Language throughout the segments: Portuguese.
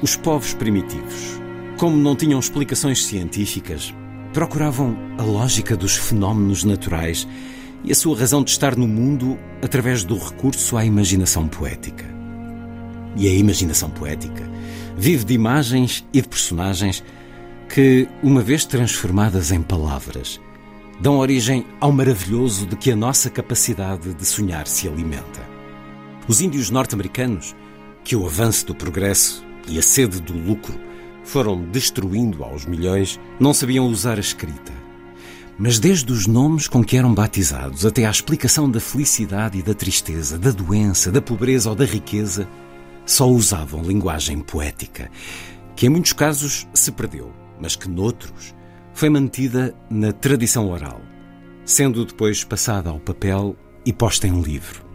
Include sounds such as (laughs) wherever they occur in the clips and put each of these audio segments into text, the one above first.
Os povos primitivos, como não tinham explicações científicas, procuravam a lógica dos fenómenos naturais e a sua razão de estar no mundo através do recurso à imaginação poética. E a imaginação poética vive de imagens e de personagens que, uma vez transformadas em palavras, dão origem ao maravilhoso de que a nossa capacidade de sonhar se alimenta. Os índios norte-americanos, que o avanço do progresso e a sede do lucro foram destruindo aos milhões, não sabiam usar a escrita. Mas desde os nomes com que eram batizados até à explicação da felicidade e da tristeza, da doença, da pobreza ou da riqueza, só usavam linguagem poética, que em muitos casos se perdeu, mas que noutros foi mantida na tradição oral, sendo depois passada ao papel e posta em livro.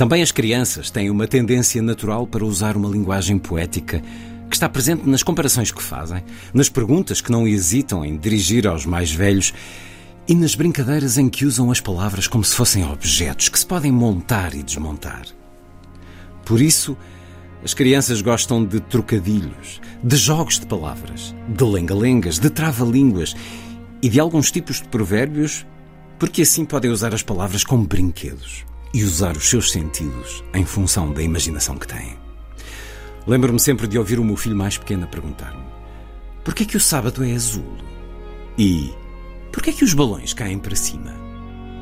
Também as crianças têm uma tendência natural para usar uma linguagem poética que está presente nas comparações que fazem, nas perguntas que não hesitam em dirigir aos mais velhos e nas brincadeiras em que usam as palavras como se fossem objetos que se podem montar e desmontar. Por isso, as crianças gostam de trocadilhos, de jogos de palavras, de lenga-lengas, de trava-línguas e de alguns tipos de provérbios, porque assim podem usar as palavras como brinquedos e usar os seus sentidos em função da imaginação que têm. Lembro-me sempre de ouvir o meu filho mais pequeno perguntar-me: Por que é que o sábado é azul? E por que é que os balões caem para cima?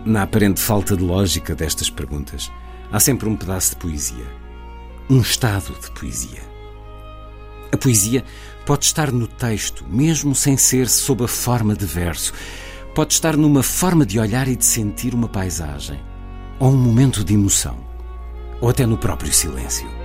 Na aparente falta de lógica destas perguntas, há sempre um pedaço de poesia. Um estado de poesia. A poesia pode estar no texto, mesmo sem ser sob a forma de verso. Pode estar numa forma de olhar e de sentir uma paisagem ou um momento de emoção, ou até no próprio silêncio.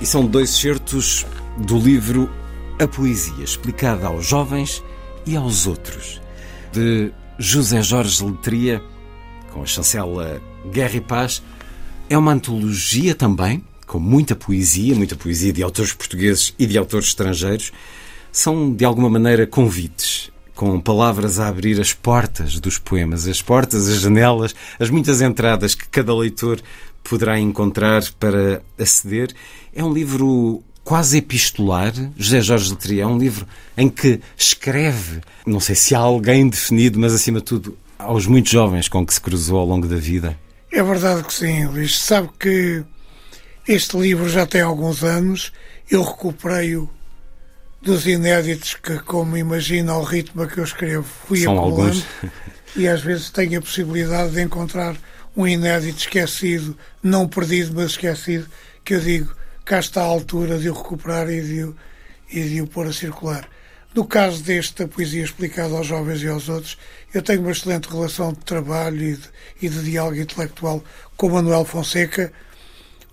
E são dois certos do livro A Poesia, explicada aos jovens e aos outros, de José Jorge Letria, com a chancela Guerra e Paz. É uma antologia também, com muita poesia, muita poesia de autores portugueses e de autores estrangeiros. São, de alguma maneira, convites, com palavras a abrir as portas dos poemas, as portas, as janelas, as muitas entradas que cada leitor poderá encontrar para aceder. É um livro quase epistolar. José Jorge Letria é um livro em que escreve, não sei se há alguém definido, mas acima de tudo aos muitos jovens com que se cruzou ao longo da vida. É verdade que sim, Luís. Sabe que este livro já tem alguns anos. Eu recuperei-o dos inéditos que, como imagina, ao ritmo a que eu escrevo, fui São acumulando. alguns. E às vezes tenho a possibilidade de encontrar um inédito esquecido, não perdido, mas esquecido, que eu digo, cá está a altura de o recuperar e de, o- e de o pôr a circular. No caso desta poesia explicada aos jovens e aos outros, eu tenho uma excelente relação de trabalho e de, e de diálogo intelectual com Manuel Fonseca,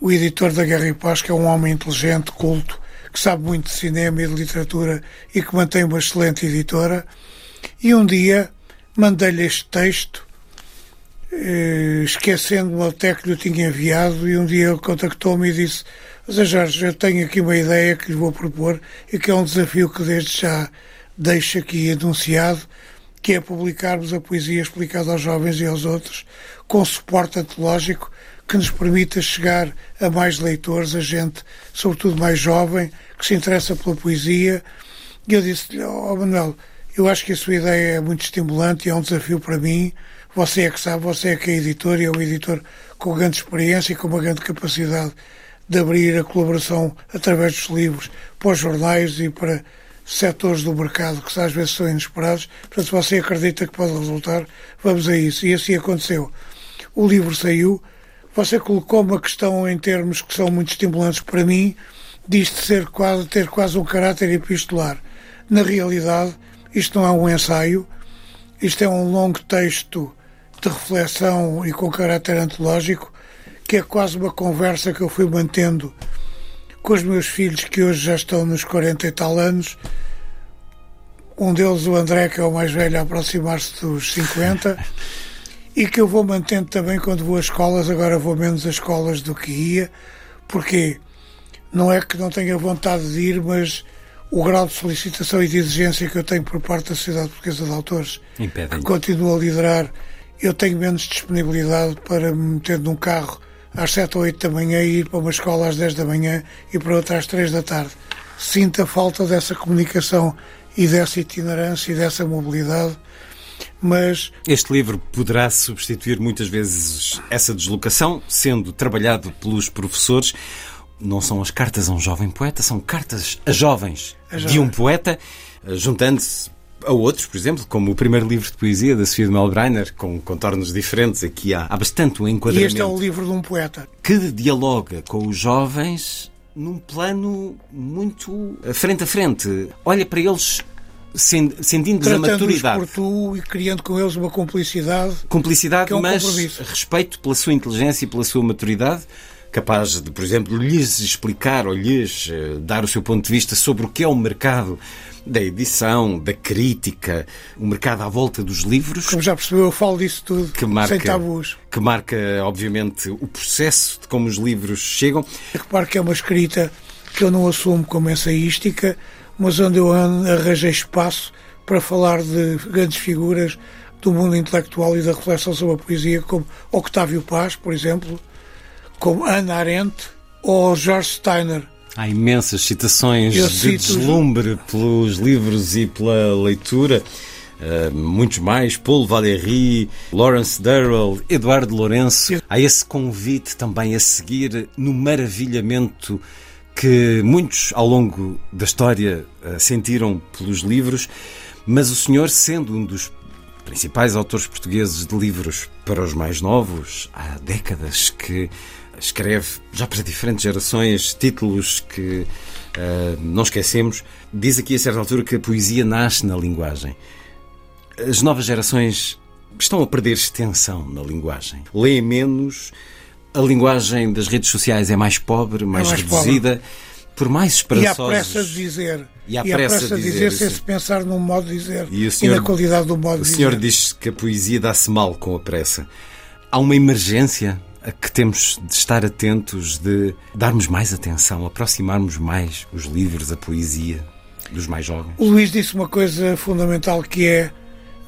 o editor da Guerra e Paz, que é um homem inteligente, culto, que sabe muito de cinema e de literatura e que mantém uma excelente editora. E um dia mandei-lhe este texto, esquecendo-me até que lhe tinha enviado, e um dia ele contactou-me e disse: Zé Jorge, eu tenho aqui uma ideia que lhe vou propor e que é um desafio que desde já deixo aqui anunciado, que é publicarmos a poesia explicada aos jovens e aos outros, com suporte antológico que nos permita chegar a mais leitores, a gente, sobretudo mais jovem, que se interessa pela poesia. E eu disse-lhe, oh Manuel, eu acho que a sua ideia é muito estimulante e é um desafio para mim. Você é que sabe, você é que é editor e é um editor com grande experiência e com uma grande capacidade de abrir a colaboração através dos livros para os jornais e para setores do mercado que às vezes são inesperados. Portanto, se você acredita que pode resultar, vamos a isso. E assim aconteceu. O livro saiu, você colocou uma questão em termos que são muito estimulantes para mim, diz ser quase, ter quase um caráter epistolar. Na realidade, isto não é um ensaio, isto é um longo texto de reflexão e com caráter antológico, que é quase uma conversa que eu fui mantendo com os meus filhos, que hoje já estão nos 40 e tal anos. Um deles, o André, que é o mais velho, a aproximar-se dos 50, (laughs) e que eu vou mantendo também quando vou às escolas. Agora vou menos às escolas do que ia, porque não é que não tenha vontade de ir, mas o grau de solicitação e de exigência que eu tenho por parte da Sociedade Portuguesa de Autores, Impedem. que continuo a liderar, eu tenho menos disponibilidade para me meter num carro às 7 ou 8 da manhã e ir para uma escola às 10 da manhã e para outra às 3 da tarde. Sinto a falta dessa comunicação e dessa itinerância e dessa mobilidade, mas Este livro poderá substituir muitas vezes essa deslocação, sendo trabalhado pelos professores. Não são as cartas a um jovem poeta, são cartas a jovens A de jovens. um poeta, eh, juntando-se a outros, por exemplo, como o primeiro livro de poesia da Sofia de Melbreiner, com contornos diferentes. Aqui há, há bastante um e enquadramento este é o livro de um poeta. que dialoga com os jovens num plano muito frente a frente. Olha para eles sen- sentindo-lhes a maturidade. por tu e criando com eles uma cumplicidade. Cumplicidade, é um mas compromisso. respeito pela sua inteligência e pela sua maturidade, capaz de, por exemplo, lhes explicar ou lhes eh, dar o seu ponto de vista sobre o que é o mercado da edição, da crítica, o mercado à volta dos livros, Como já percebeu, eu falo disso tudo que marca, sem tabus. que marca, obviamente, o processo de como os livros chegam. Repare que é uma escrita que eu não assumo como ensaística, mas onde eu an- arranjei espaço para falar de grandes figuras do mundo intelectual e da reflexão sobre a poesia, como Octávio Paz, por exemplo, como Ana Arendt ou George Steiner. Há imensas citações Eu de cito- deslumbre pelos livros e pela leitura. Uh, muitos mais, Paul Valéry, Lawrence Durrell, Eduardo Lourenço. Há esse convite também a seguir no maravilhamento que muitos ao longo da história uh, sentiram pelos livros, mas o senhor, sendo um dos principais autores portugueses de livros para os mais novos, há décadas que escreve, já para diferentes gerações, títulos que ah, não esquecemos. Diz aqui a certa altura que a poesia nasce na linguagem. As novas gerações estão a perder extensão na linguagem. Leem menos, a linguagem das redes sociais é mais pobre, mais, mais reduzida. Por mais E há esperançosos. pressa de dizer. E há pressa de dizer, sem sim. se pensar num modo de dizer E o e, senhor- na qualidade do modo O de senhor dizer. diz que a poesia dá-se mal com a pressa. Há uma emergência que temos de estar atentos, de darmos mais atenção, aproximarmos mais os livros, a poesia dos mais jovens. O Luís disse uma coisa fundamental que é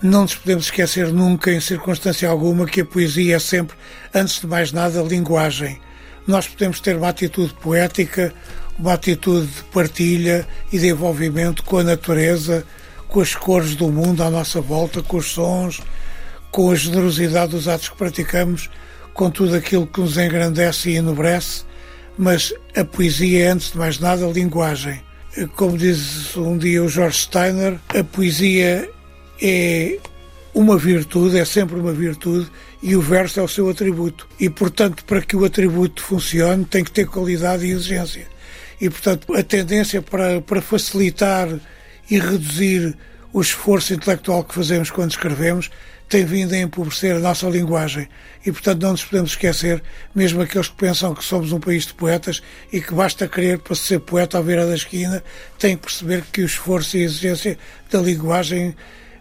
não nos podemos esquecer nunca, em circunstância alguma, que a poesia é sempre, antes de mais nada, linguagem. Nós podemos ter uma atitude poética, uma atitude de partilha e de envolvimento com a natureza, com as cores do mundo à nossa volta, com os sons, com a generosidade dos atos que praticamos, com tudo aquilo que nos engrandece e enobrece, mas a poesia é, antes de mais nada, linguagem. Como diz um dia o George Steiner, a poesia é uma virtude, é sempre uma virtude, e o verso é o seu atributo. E, portanto, para que o atributo funcione, tem que ter qualidade e exigência. E, portanto, a tendência para, para facilitar e reduzir o esforço intelectual que fazemos quando escrevemos tem vindo a empobrecer a nossa linguagem. E, portanto, não nos podemos esquecer, mesmo aqueles que pensam que somos um país de poetas e que basta querer para ser poeta à beira da esquina, têm que perceber que o esforço e a exigência da linguagem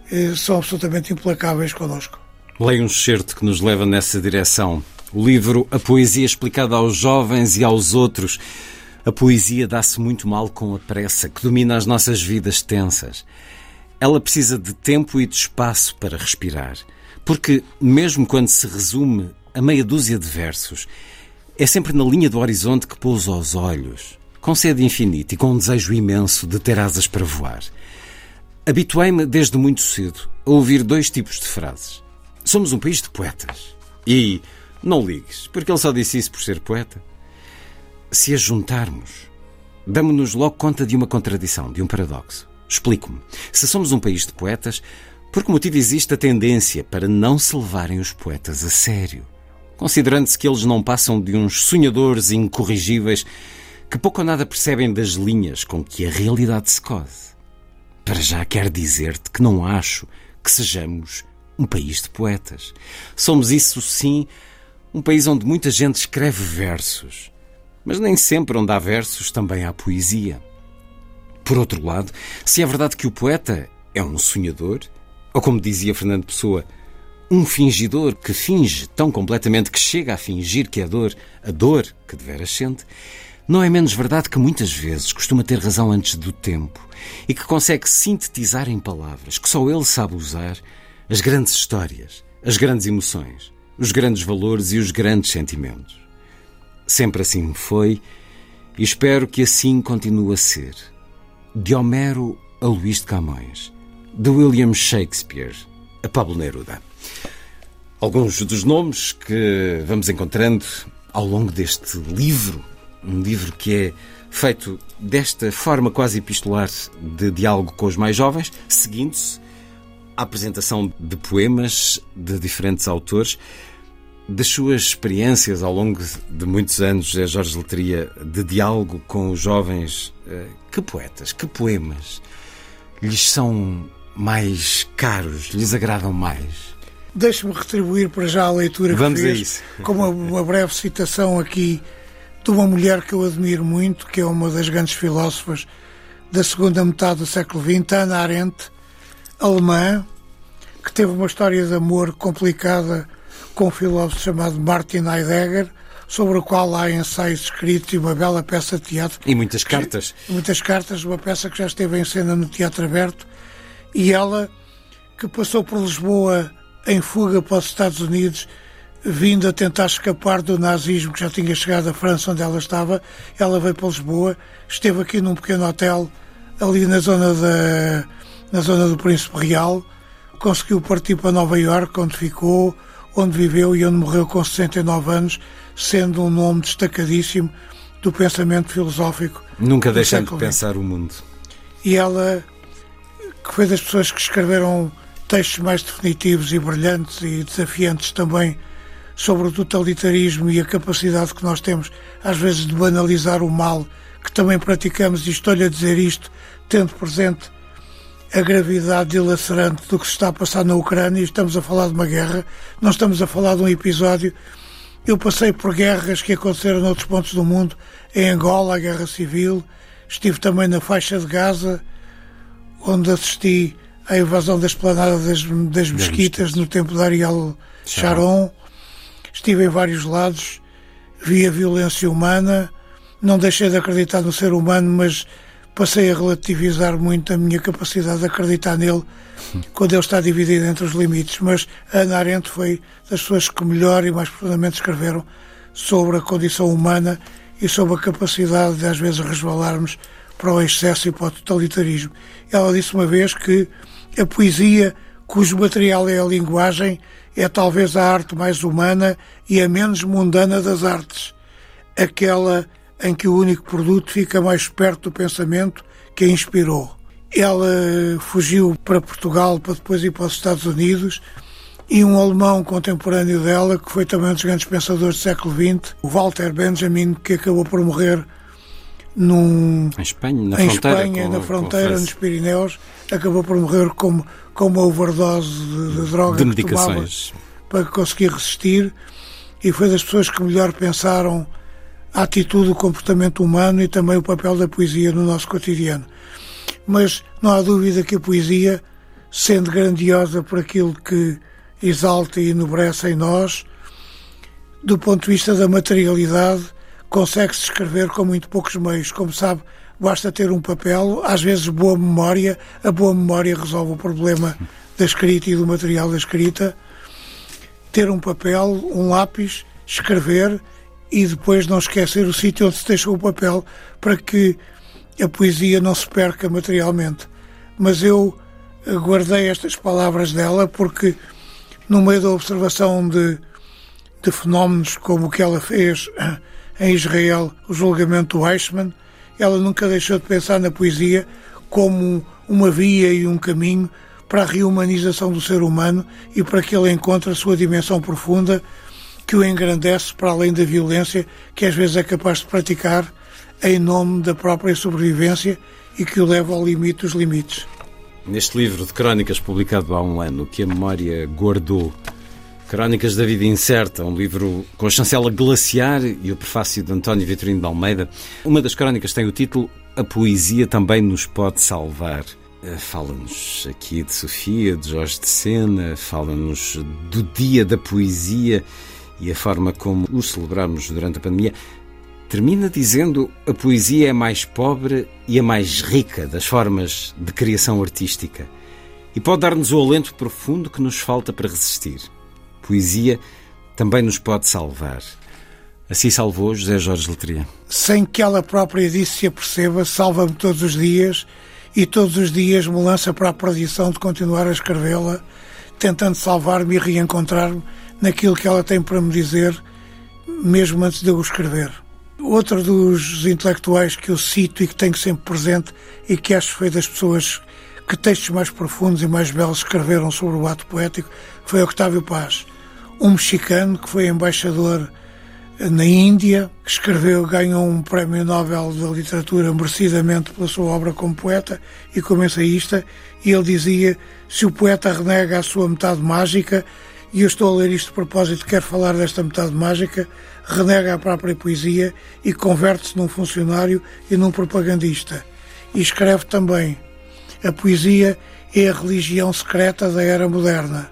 eh, são absolutamente implacáveis connosco. Leio um excerto que nos leva nessa direção. O livro A Poesia Explicada aos Jovens e aos Outros. A poesia dá-se muito mal com a pressa que domina as nossas vidas tensas. Ela precisa de tempo e de espaço para respirar. Porque, mesmo quando se resume a meia dúzia de versos, é sempre na linha do horizonte que pousa os olhos, com sede infinita e com um desejo imenso de ter asas para voar. Habituei-me desde muito cedo a ouvir dois tipos de frases. Somos um país de poetas. E não ligues, porque ele só disse isso por ser poeta. Se as juntarmos, damos-nos logo conta de uma contradição, de um paradoxo. Explico-me. Se somos um país de poetas, por que motivo existe a tendência para não se levarem os poetas a sério? Considerando-se que eles não passam de uns sonhadores incorrigíveis que pouco ou nada percebem das linhas com que a realidade se cose. Para já quero dizer-te que não acho que sejamos um país de poetas. Somos, isso sim, um país onde muita gente escreve versos. Mas nem sempre onde há versos também há poesia. Por outro lado, se é verdade que o poeta é um sonhador, ou como dizia Fernando Pessoa, um fingidor que finge tão completamente que chega a fingir que é dor, a dor que deveras sente, não é menos verdade que muitas vezes costuma ter razão antes do tempo e que consegue sintetizar em palavras que só ele sabe usar as grandes histórias, as grandes emoções, os grandes valores e os grandes sentimentos. Sempre assim foi e espero que assim continue a ser de Homero a Luís de Camões, de William Shakespeare a Pablo Neruda. Alguns dos nomes que vamos encontrando ao longo deste livro, um livro que é feito desta forma quase epistolar de diálogo com os mais jovens, seguindo-se a apresentação de poemas de diferentes autores, das suas experiências ao longo de muitos anos, é Jorge Letria, de diálogo com os jovens, eh, que poetas, que poemas lhes são mais caros, lhes agradam mais? Deixe-me retribuir para já a leitura Vamos que fez, isso. com uma, uma breve citação aqui de uma mulher que eu admiro muito, que é uma das grandes filósofas da segunda metade do século XX, Ana Arendt, alemã, que teve uma história de amor complicada com um filósofo chamado Martin Heidegger, sobre o qual há ensaios escritos e uma bela peça de teatro. E muitas cartas. Muitas cartas, uma peça que já esteve em cena no Teatro Aberto. E ela, que passou por Lisboa em fuga para os Estados Unidos, vindo a tentar escapar do nazismo que já tinha chegado à França, onde ela estava, ela veio para Lisboa, esteve aqui num pequeno hotel, ali na zona, da, na zona do Príncipe Real, conseguiu partir para Nova Iorque, onde ficou, onde viveu e onde morreu com 69 anos, sendo um nome destacadíssimo do pensamento filosófico. Nunca do deixando de pensar o mundo. E ela, que foi das pessoas que escreveram textos mais definitivos e brilhantes e desafiantes também sobre o totalitarismo e a capacidade que nós temos, às vezes, de banalizar o mal que também praticamos, e estou-lhe a dizer isto, tendo presente a gravidade dilacerante do que se está a passar na Ucrânia, e estamos a falar de uma guerra, não estamos a falar de um episódio. Eu passei por guerras que aconteceram noutros pontos do mundo, em Angola, a guerra civil, estive também na faixa de Gaza, onde assisti à invasão da esplanada das, das mesquitas no tempo de Ariel Sharon. Estive em vários lados, vi a violência humana, não deixei de acreditar no ser humano, mas passei a relativizar muito a minha capacidade de acreditar nele quando ele está dividido entre os limites. Mas Ana Arendt foi das pessoas que melhor e mais profundamente escreveram sobre a condição humana e sobre a capacidade de às vezes resvalarmos para o excesso e para o totalitarismo. Ela disse uma vez que a poesia, cujo material é a linguagem, é talvez a arte mais humana e a menos mundana das artes, aquela em que o único produto fica mais perto do pensamento que a inspirou. Ela fugiu para Portugal para depois ir para os Estados Unidos e um alemão contemporâneo dela, que foi também um dos grandes pensadores do século XX, o Walter Benjamin, que acabou por morrer num, Em Espanha, na em fronteira. Espanha, com- na fronteira, nos Pirineus, acabou por morrer com, com uma overdose de, de droga de medicações. para conseguir resistir e foi das pessoas que melhor pensaram a atitude, o comportamento humano e também o papel da poesia no nosso cotidiano. Mas não há dúvida que a poesia, sendo grandiosa por aquilo que exalta e enobrece em nós, do ponto de vista da materialidade, consegue-se escrever com muito poucos meios. Como sabe, basta ter um papel, às vezes boa memória, a boa memória resolve o problema da escrita e do material da escrita. Ter um papel, um lápis, escrever e depois não esquecer o sítio onde se deixou o papel para que a poesia não se perca materialmente. Mas eu guardei estas palavras dela porque, no meio da observação de, de fenómenos como o que ela fez (coughs) em Israel, o julgamento do Eichmann, ela nunca deixou de pensar na poesia como um, uma via e um caminho para a reumanização do ser humano e para que ele encontre a sua dimensão profunda que o engrandece para além da violência que às vezes é capaz de praticar em nome da própria sobrevivência e que o leva ao limite dos limites. Neste livro de crónicas publicado há um ano, que a memória guardou, Crónicas da Vida Incerta, um livro com a chancela glaciar e o prefácio de António Vitorino de Almeida. Uma das crónicas tem o título A Poesia Também Nos Pode Salvar. Eh, fala-nos aqui de Sofia, de Jorge de Sena, fala-nos do Dia da Poesia e a forma como o celebramos durante a pandemia. Termina dizendo a poesia é a mais pobre e a mais rica das formas de criação artística e pode dar-nos o alento profundo que nos falta para resistir. Poesia também nos pode salvar. Assim salvou José Jorge Letria. Sem que ela própria disso se aperceba, salva-me todos os dias e todos os dias me lança para a perdição de continuar a escrevê-la, tentando salvar-me e reencontrar-me naquilo que ela tem para me dizer, mesmo antes de eu escrever. Outro dos intelectuais que eu cito e que tenho sempre presente e que acho foi das pessoas que textos mais profundos e mais belos escreveram sobre o ato poético foi Octávio Paz, um mexicano que foi embaixador na Índia, que escreveu, ganhou um prémio Nobel da Literatura merecidamente pela sua obra como poeta e como ensaísta, e ele dizia: se o poeta renega a sua metade mágica, e eu estou a ler isto de propósito, quero falar desta metade mágica, renega a própria poesia e converte-se num funcionário e num propagandista. E escreve também: a poesia é a religião secreta da era moderna.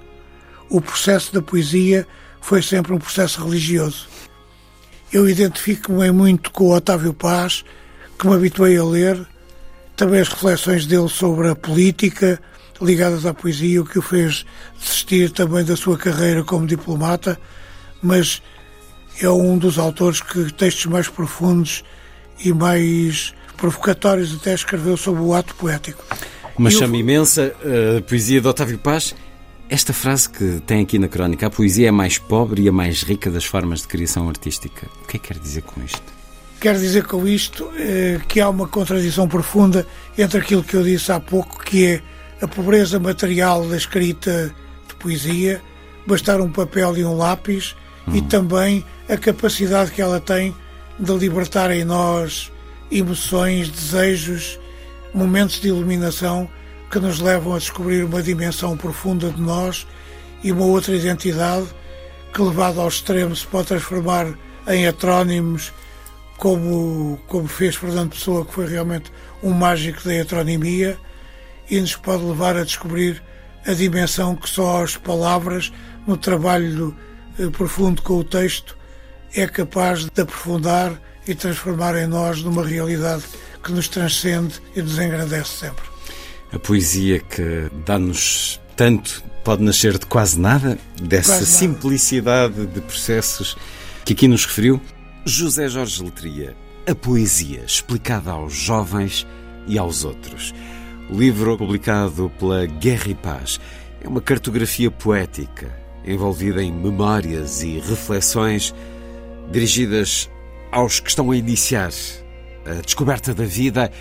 O processo da poesia foi sempre um processo religioso. Eu identifico-me muito com o Otávio Paz, que me habituei a ler, também as reflexões dele sobre a política ligadas à poesia, o que o fez desistir também da sua carreira como diplomata, mas é um dos autores que textos mais profundos e mais provocatórios até escreveu sobre o ato poético. Uma chama imensa, a poesia de Otávio Paz esta frase que tem aqui na crónica, a poesia é a mais pobre e a mais rica das formas de criação artística. O que é que quer dizer com isto? Quer dizer com isto eh, que há uma contradição profunda entre aquilo que eu disse há pouco, que é a pobreza material da escrita de poesia, bastar um papel e um lápis, hum. e também a capacidade que ela tem de libertar em nós emoções, desejos, momentos de iluminação que nos levam a descobrir uma dimensão profunda de nós e uma outra identidade que, levado ao extremo, se pode transformar em heterónimos, como, como fez Fernando Pessoa, que foi realmente um mágico da heteronimia, e nos pode levar a descobrir a dimensão que só as palavras, no trabalho eh, profundo com o texto, é capaz de aprofundar e transformar em nós numa realidade que nos transcende e nos engrandece sempre. A poesia que dá-nos tanto pode nascer de quase nada, dessa quase simplicidade nada. de processos que aqui nos referiu. José Jorge Letria, A Poesia explicada aos jovens e aos outros. Livro publicado pela Guerra e Paz é uma cartografia poética envolvida em memórias e reflexões dirigidas aos que estão a iniciar a descoberta da vida,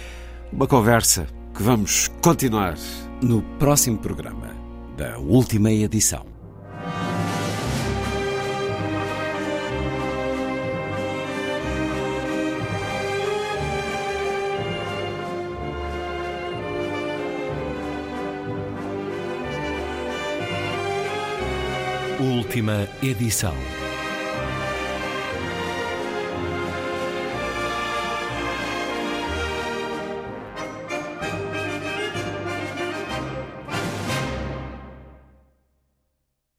uma conversa que vamos continuar no próximo programa da última edição. Última edição.